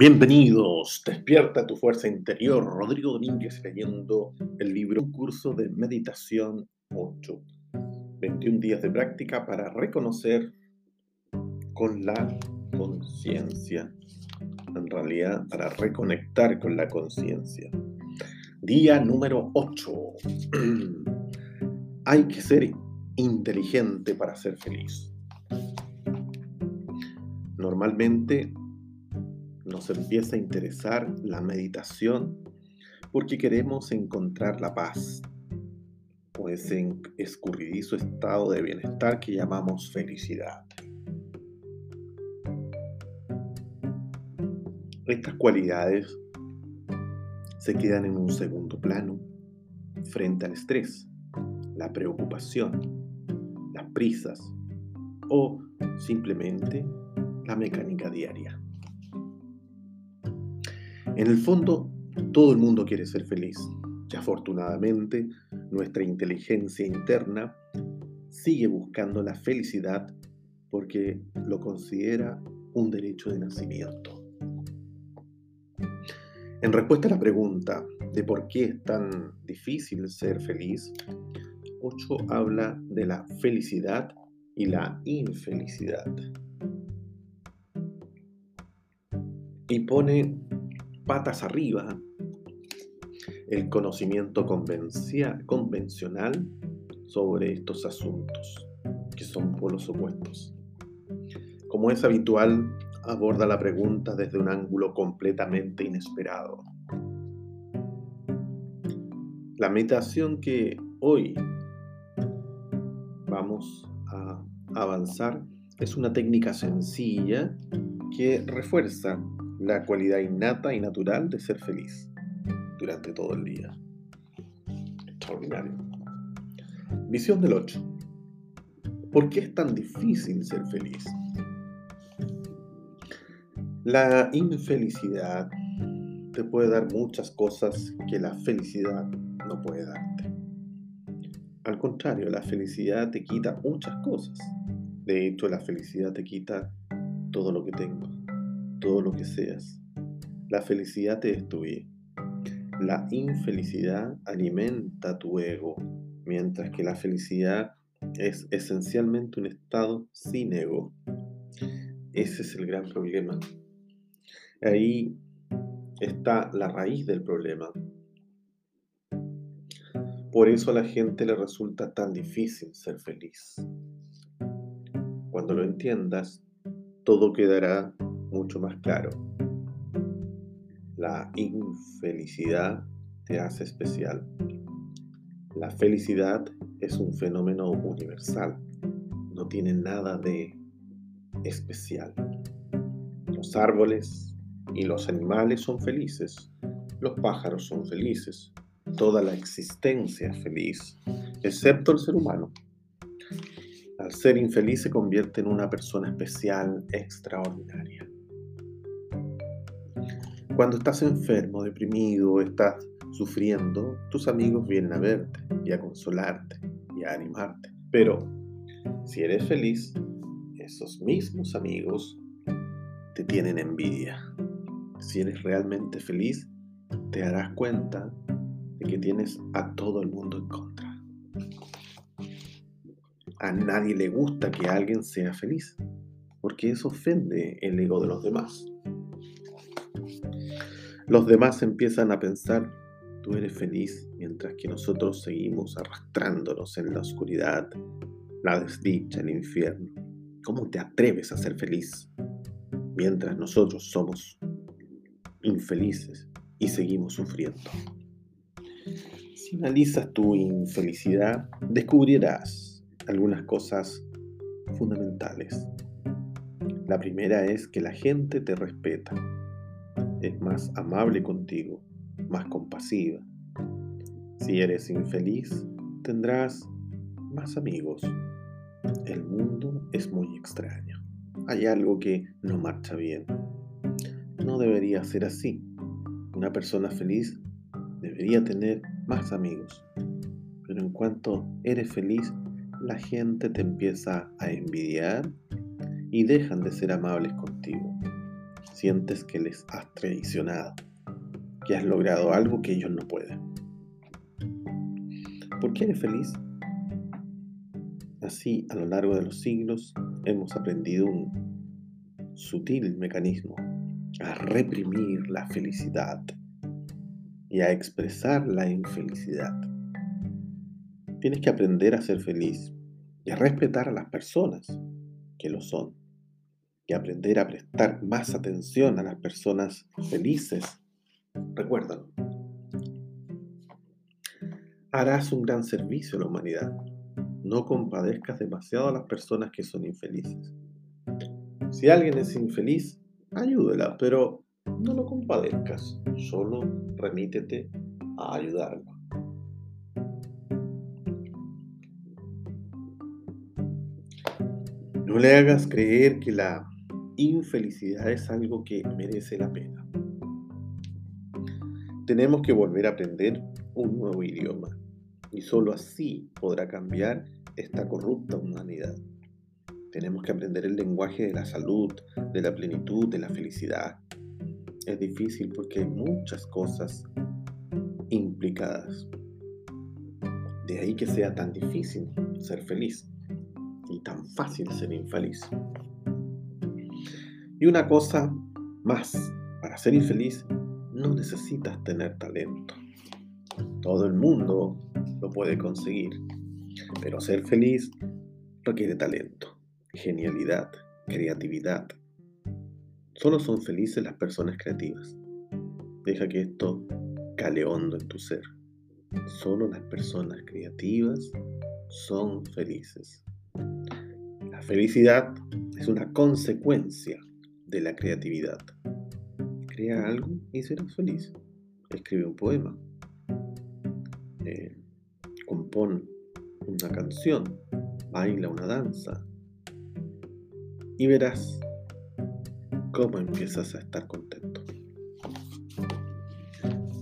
Bienvenidos, despierta tu fuerza interior. Rodrigo Domínguez leyendo el libro Un curso de meditación 8. 21 días de práctica para reconocer con la conciencia. En realidad, para reconectar con la conciencia. Día número 8. Hay que ser inteligente para ser feliz. Normalmente nos empieza a interesar la meditación porque queremos encontrar la paz o ese escurridizo estado de bienestar que llamamos felicidad. Estas cualidades se quedan en un segundo plano frente al estrés, la preocupación, las prisas o simplemente la mecánica diaria. En el fondo, todo el mundo quiere ser feliz y afortunadamente nuestra inteligencia interna sigue buscando la felicidad porque lo considera un derecho de nacimiento. En respuesta a la pregunta de por qué es tan difícil ser feliz, Ocho habla de la felicidad y la infelicidad. Y pone patas arriba el conocimiento convencional sobre estos asuntos, que son polos opuestos. Como es habitual, aborda la pregunta desde un ángulo completamente inesperado. La meditación que hoy vamos a avanzar es una técnica sencilla que refuerza la cualidad innata y natural de ser feliz durante todo el día. Extraordinario. Visión del 8. ¿Por qué es tan difícil ser feliz? La infelicidad te puede dar muchas cosas que la felicidad no puede darte. Al contrario, la felicidad te quita muchas cosas. De hecho, la felicidad te quita todo lo que tengo todo lo que seas. La felicidad te destruye. La infelicidad alimenta tu ego, mientras que la felicidad es esencialmente un estado sin ego. Ese es el gran problema. Ahí está la raíz del problema. Por eso a la gente le resulta tan difícil ser feliz. Cuando lo entiendas, todo quedará mucho más claro. La infelicidad te hace especial. La felicidad es un fenómeno universal. No tiene nada de especial. Los árboles y los animales son felices. Los pájaros son felices. Toda la existencia es feliz, excepto el ser humano. Al ser infeliz se convierte en una persona especial, extraordinaria. Cuando estás enfermo, deprimido, estás sufriendo, tus amigos vienen a verte y a consolarte y a animarte. Pero si eres feliz, esos mismos amigos te tienen envidia. Si eres realmente feliz, te darás cuenta de que tienes a todo el mundo en contra. A nadie le gusta que alguien sea feliz, porque eso ofende el ego de los demás. Los demás empiezan a pensar, tú eres feliz mientras que nosotros seguimos arrastrándonos en la oscuridad, la desdicha, el infierno. ¿Cómo te atreves a ser feliz mientras nosotros somos infelices y seguimos sufriendo? Si analizas tu infelicidad, descubrirás algunas cosas fundamentales. La primera es que la gente te respeta es más amable contigo, más compasiva. Si eres infeliz, tendrás más amigos. El mundo es muy extraño. Hay algo que no marcha bien. No debería ser así. Una persona feliz debería tener más amigos. Pero en cuanto eres feliz, la gente te empieza a envidiar y dejan de ser amables contigo. Sientes que les has traicionado, que has logrado algo que ellos no pueden. ¿Por qué eres feliz? Así, a lo largo de los siglos, hemos aprendido un sutil mecanismo a reprimir la felicidad y a expresar la infelicidad. Tienes que aprender a ser feliz y a respetar a las personas que lo son y aprender a prestar más atención a las personas felices. Recuérdalo. Harás un gran servicio a la humanidad. No compadezcas demasiado a las personas que son infelices. Si alguien es infeliz, ayúdela, pero no lo compadezcas. Solo remítete a ayudarlo. No le hagas creer que la infelicidad es algo que merece la pena. Tenemos que volver a aprender un nuevo idioma y solo así podrá cambiar esta corrupta humanidad. Tenemos que aprender el lenguaje de la salud, de la plenitud, de la felicidad. Es difícil porque hay muchas cosas implicadas. De ahí que sea tan difícil ser feliz y tan fácil ser infeliz. Y una cosa más, para ser infeliz no necesitas tener talento. Todo el mundo lo puede conseguir, pero ser feliz requiere talento, genialidad, creatividad. Solo son felices las personas creativas. Deja que esto cale hondo en tu ser. Solo las personas creativas son felices. La felicidad es una consecuencia de la creatividad. Crea algo y serás feliz. Escribe un poema. Eh, compón una canción. Baila una danza. Y verás cómo empiezas a estar contento.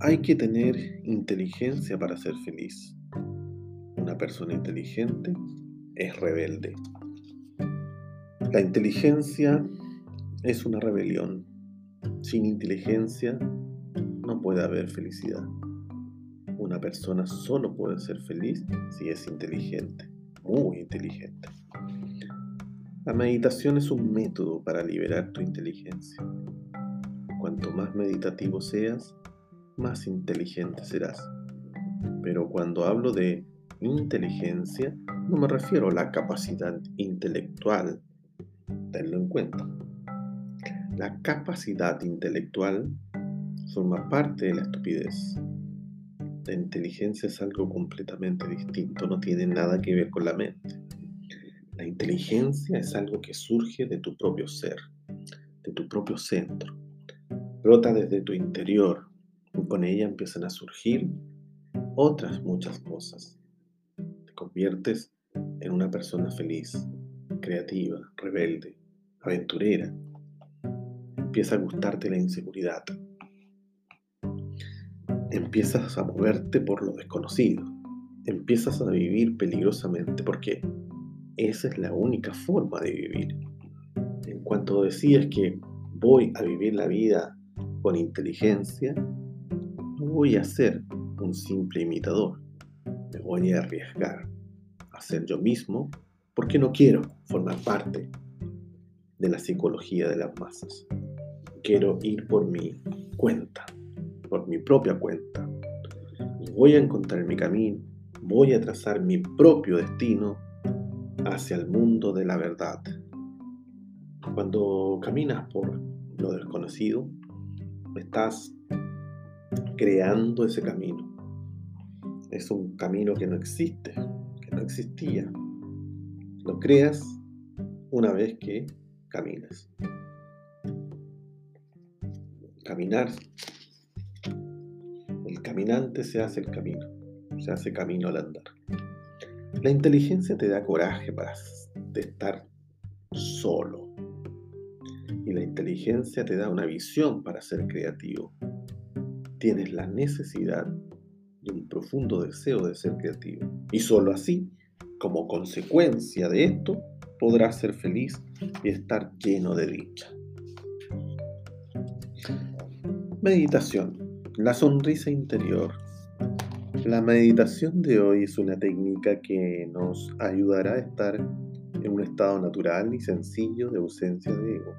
Hay que tener inteligencia para ser feliz. Una persona inteligente es rebelde. La inteligencia es una rebelión. Sin inteligencia no puede haber felicidad. Una persona solo puede ser feliz si es inteligente, muy inteligente. La meditación es un método para liberar tu inteligencia. Cuanto más meditativo seas, más inteligente serás. Pero cuando hablo de inteligencia, no me refiero a la capacidad intelectual. Tenlo en cuenta. La capacidad intelectual forma parte de la estupidez. La inteligencia es algo completamente distinto, no tiene nada que ver con la mente. La inteligencia es algo que surge de tu propio ser, de tu propio centro. Brota desde tu interior y con ella empiezan a surgir otras muchas cosas. Te conviertes en una persona feliz, creativa, rebelde, aventurera, empieza a gustarte la inseguridad. Empiezas a moverte por lo desconocido. Empiezas a vivir peligrosamente porque esa es la única forma de vivir. En cuanto decides que voy a vivir la vida con inteligencia, no voy a ser un simple imitador. Me voy a arriesgar a ser yo mismo porque no quiero formar parte de la psicología de las masas quiero ir por mi cuenta, por mi propia cuenta. Voy a encontrar mi camino, voy a trazar mi propio destino hacia el mundo de la verdad. Cuando caminas por lo desconocido, estás creando ese camino. Es un camino que no existe, que no existía. Lo creas una vez que caminas caminar. El caminante se hace el camino, se hace camino al andar. La inteligencia te da coraje para estar solo. Y la inteligencia te da una visión para ser creativo. Tienes la necesidad y un profundo deseo de ser creativo. Y solo así, como consecuencia de esto, podrás ser feliz y estar lleno de dicha. Meditación. La sonrisa interior. La meditación de hoy es una técnica que nos ayudará a estar en un estado natural y sencillo de ausencia de ego.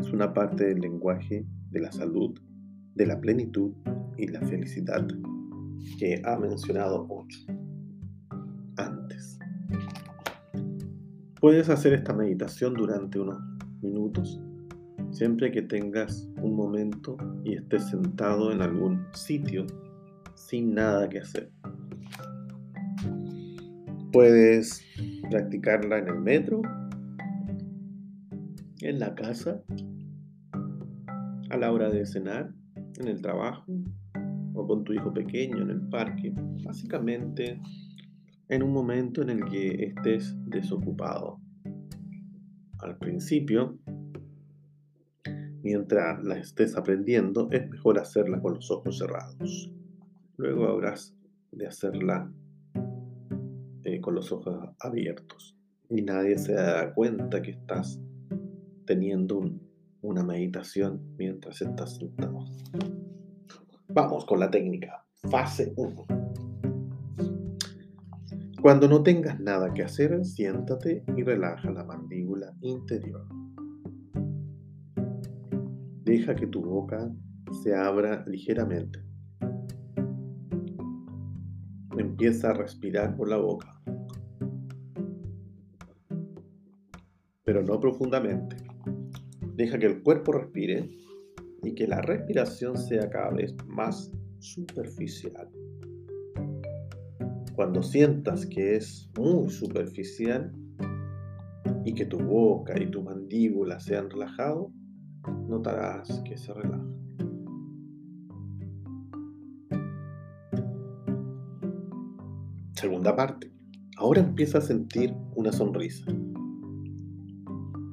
Es una parte del lenguaje de la salud, de la plenitud y la felicidad que ha mencionado mucho antes. Puedes hacer esta meditación durante unos minutos siempre que tengas un momento y estés sentado en algún sitio sin nada que hacer. Puedes practicarla en el metro, en la casa, a la hora de cenar, en el trabajo o con tu hijo pequeño en el parque. Básicamente en un momento en el que estés desocupado. Al principio mientras la estés aprendiendo, es mejor hacerla con los ojos cerrados. Luego habrás de hacerla eh, con los ojos abiertos. Y nadie se da cuenta que estás teniendo una meditación mientras estás sentado. Vamos con la técnica. Fase 1. Cuando no tengas nada que hacer, siéntate y relaja la mandíbula interior. Deja que tu boca se abra ligeramente. Empieza a respirar por la boca, pero no profundamente. Deja que el cuerpo respire y que la respiración sea cada vez más superficial. Cuando sientas que es muy superficial y que tu boca y tu mandíbula se han relajado, notarás que se relaja. Segunda parte. Ahora empieza a sentir una sonrisa.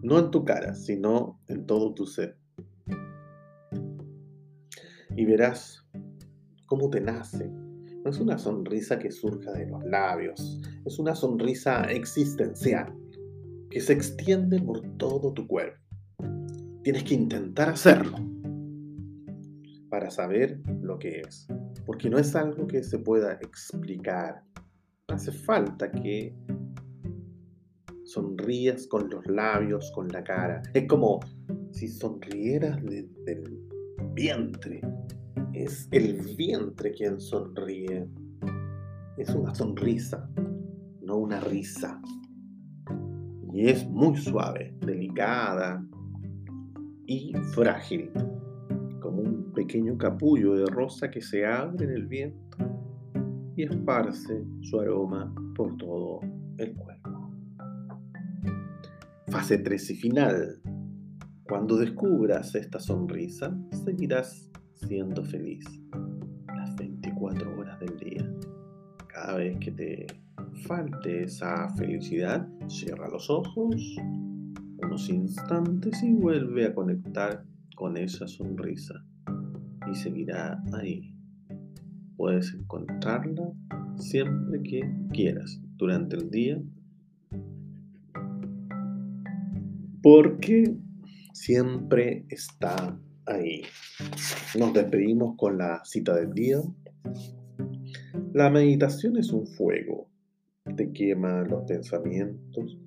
No en tu cara, sino en todo tu ser. Y verás cómo te nace. No es una sonrisa que surja de los labios, es una sonrisa existencial que se extiende por todo tu cuerpo. Tienes que intentar hacerlo para saber lo que es. Porque no es algo que se pueda explicar. Hace falta que sonrías con los labios, con la cara. Es como si sonrieras desde el vientre. Es el vientre quien sonríe. Es una sonrisa, no una risa. Y es muy suave, delicada, y frágil, como un pequeño capullo de rosa que se abre en el viento y esparce su aroma por todo el cuerpo. Fase 3 y final. Cuando descubras esta sonrisa, seguirás siendo feliz las 24 horas del día. Cada vez que te falte esa felicidad, cierra los ojos unos instantes y vuelve a conectar con esa sonrisa y seguirá ahí. Puedes encontrarla siempre que quieras durante el día porque siempre está ahí. Nos despedimos con la cita del día. La meditación es un fuego, te quema los pensamientos,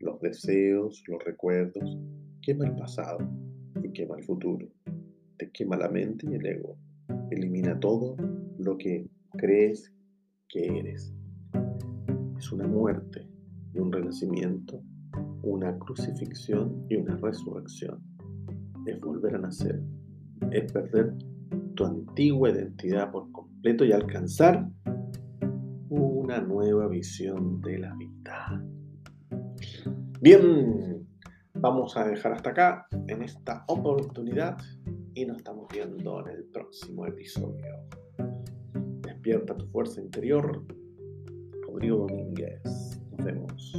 los deseos, los recuerdos, quema el pasado y quema el futuro. Te quema la mente y el ego. Elimina todo lo que crees que eres. Es una muerte y un renacimiento, una crucifixión y una resurrección. Es volver a nacer. Es perder tu antigua identidad por completo y alcanzar una nueva visión de la vida. Bien, vamos a dejar hasta acá en esta oportunidad y nos estamos viendo en el próximo episodio. Despierta tu fuerza interior. Rodrigo Domínguez. Nos vemos.